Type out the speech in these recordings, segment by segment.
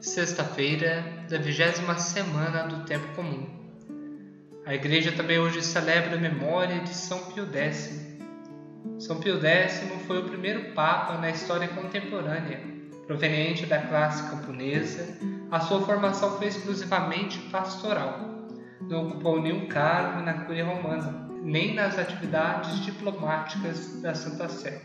sexta-feira da vigésima semana do Tempo Comum. A Igreja também hoje celebra a memória de São Pio X. São Pio X foi o primeiro Papa na história contemporânea, proveniente da classe camponesa. A sua formação foi exclusivamente pastoral. Não ocupou nenhum cargo na Cúria Romana, nem nas atividades diplomáticas da Santa Sé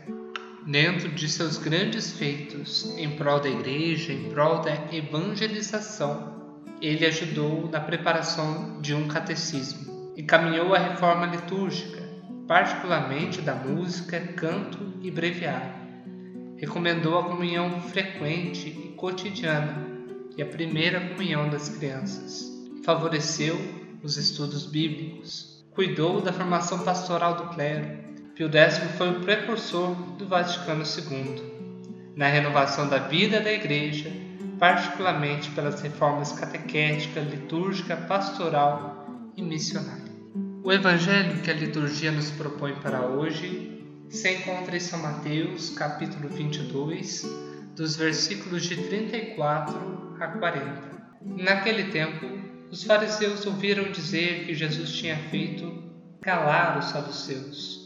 dentro de seus grandes feitos em prol da Igreja, em prol da evangelização, ele ajudou na preparação de um catecismo e caminhou a reforma litúrgica, particularmente da música, canto e breviário. Recomendou a comunhão frequente e cotidiana e a primeira comunhão das crianças. Favoreceu os estudos bíblicos. Cuidou da formação pastoral do clero Pio X foi o precursor do Vaticano II na renovação da vida da Igreja, particularmente pelas reformas catequética, litúrgica, pastoral e missionária. O Evangelho que a liturgia nos propõe para hoje se encontra em São Mateus, capítulo 22, dos versículos de 34 a 40. Naquele tempo, os fariseus ouviram dizer que Jesus tinha feito calar os saduceus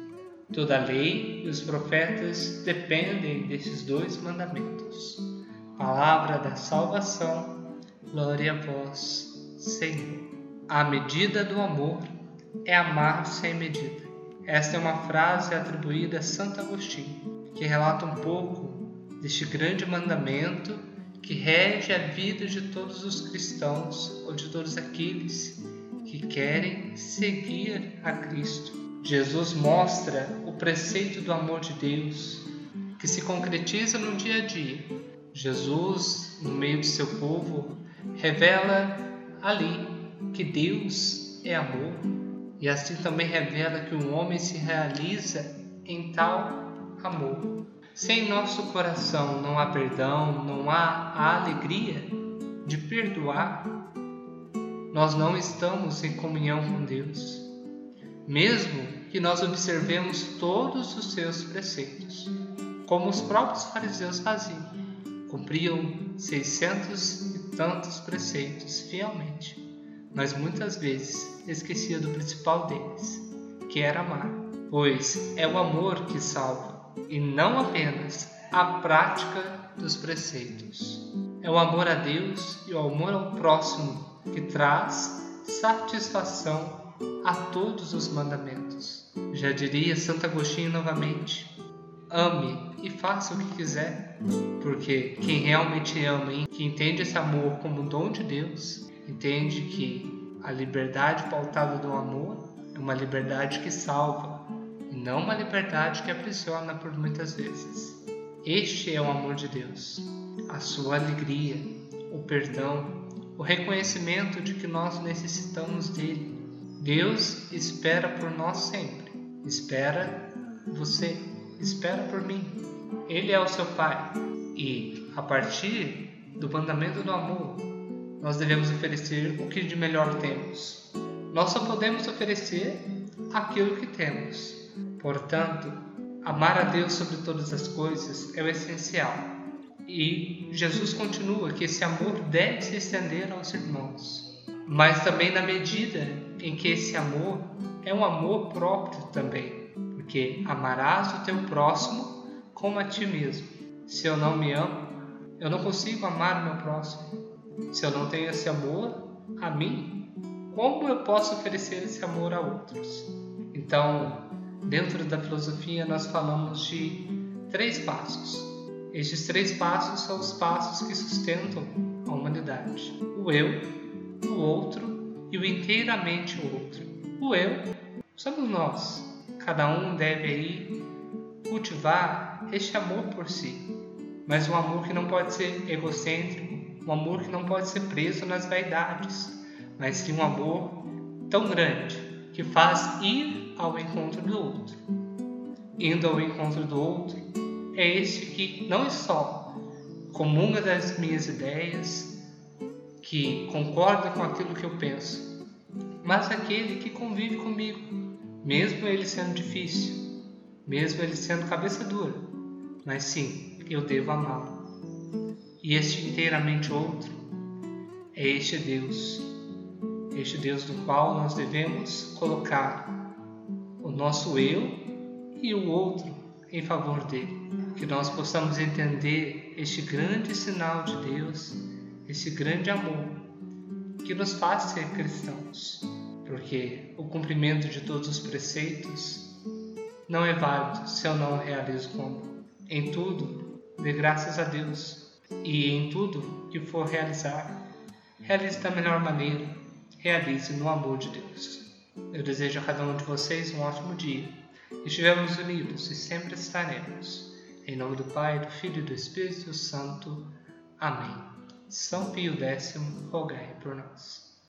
Toda a lei e os profetas dependem desses dois mandamentos. Palavra da salvação, glória a vós, Senhor. A medida do amor é amar sem medida. Esta é uma frase atribuída a Santo Agostinho, que relata um pouco deste grande mandamento que rege a vida de todos os cristãos ou de todos aqueles que querem seguir a Cristo Jesus mostra o preceito do amor de Deus que se concretiza no dia a dia. Jesus, no meio de seu povo, revela ali que Deus é amor e assim também revela que o homem se realiza em tal amor. Se em nosso coração não há perdão, não há a alegria de perdoar, nós não estamos em comunhão com Deus mesmo que nós observemos todos os seus preceitos, como os próprios fariseus faziam, cumpriam seiscentos e tantos preceitos fielmente, mas muitas vezes esquecia do principal deles, que era amar, pois é o amor que salva e não apenas a prática dos preceitos. É o amor a Deus e o amor ao próximo que traz satisfação a todos os mandamentos. Já diria Santo Agostinho novamente: ame e faça o que quiser, porque quem realmente ama e que entende esse amor como dom de Deus, entende que a liberdade pautada do amor é uma liberdade que salva e não uma liberdade que aprisiona por muitas vezes. Este é o amor de Deus, a sua alegria, o perdão, o reconhecimento de que nós necessitamos dele Deus espera por nós sempre. Espera você, espera por mim. Ele é o seu Pai. E a partir do mandamento do amor, nós devemos oferecer o que de melhor temos. Nós só podemos oferecer aquilo que temos. Portanto, amar a Deus sobre todas as coisas é o essencial. E Jesus continua que esse amor deve se estender aos irmãos mas também na medida em que esse amor é um amor próprio também, porque amarás o teu próximo como a ti mesmo. Se eu não me amo, eu não consigo amar o meu próximo. Se eu não tenho esse amor a mim, como eu posso oferecer esse amor a outros? Então, dentro da filosofia, nós falamos de três passos. Estes três passos são os passos que sustentam a humanidade: o eu, o outro e o inteiramente outro. O eu somos nós. Cada um deve aí cultivar este amor por si, mas um amor que não pode ser egocêntrico, um amor que não pode ser preso nas vaidades, mas sim um amor tão grande que faz ir ao encontro do outro. Indo ao encontro do outro, é este que não é só comunga das minhas ideias, que concorda com aquilo que eu penso, mas aquele que convive comigo, mesmo ele sendo difícil, mesmo ele sendo cabeça dura, mas sim, eu devo amá-lo. E este inteiramente outro é este Deus, este Deus do qual nós devemos colocar o nosso eu e o outro em favor dele. Que nós possamos entender este grande sinal de Deus, esse grande amor que nos faz ser cristãos, porque o cumprimento de todos os preceitos não é válido se eu não o realizo como. Em tudo, dê graças a Deus, e em tudo que for realizar, realize da melhor maneira, realize no amor de Deus. Eu desejo a cada um de vocês um ótimo dia. Estivemos unidos e sempre estaremos. Em nome do Pai, do Filho e do Espírito Santo. Amém. São Pio X, rogai por nós.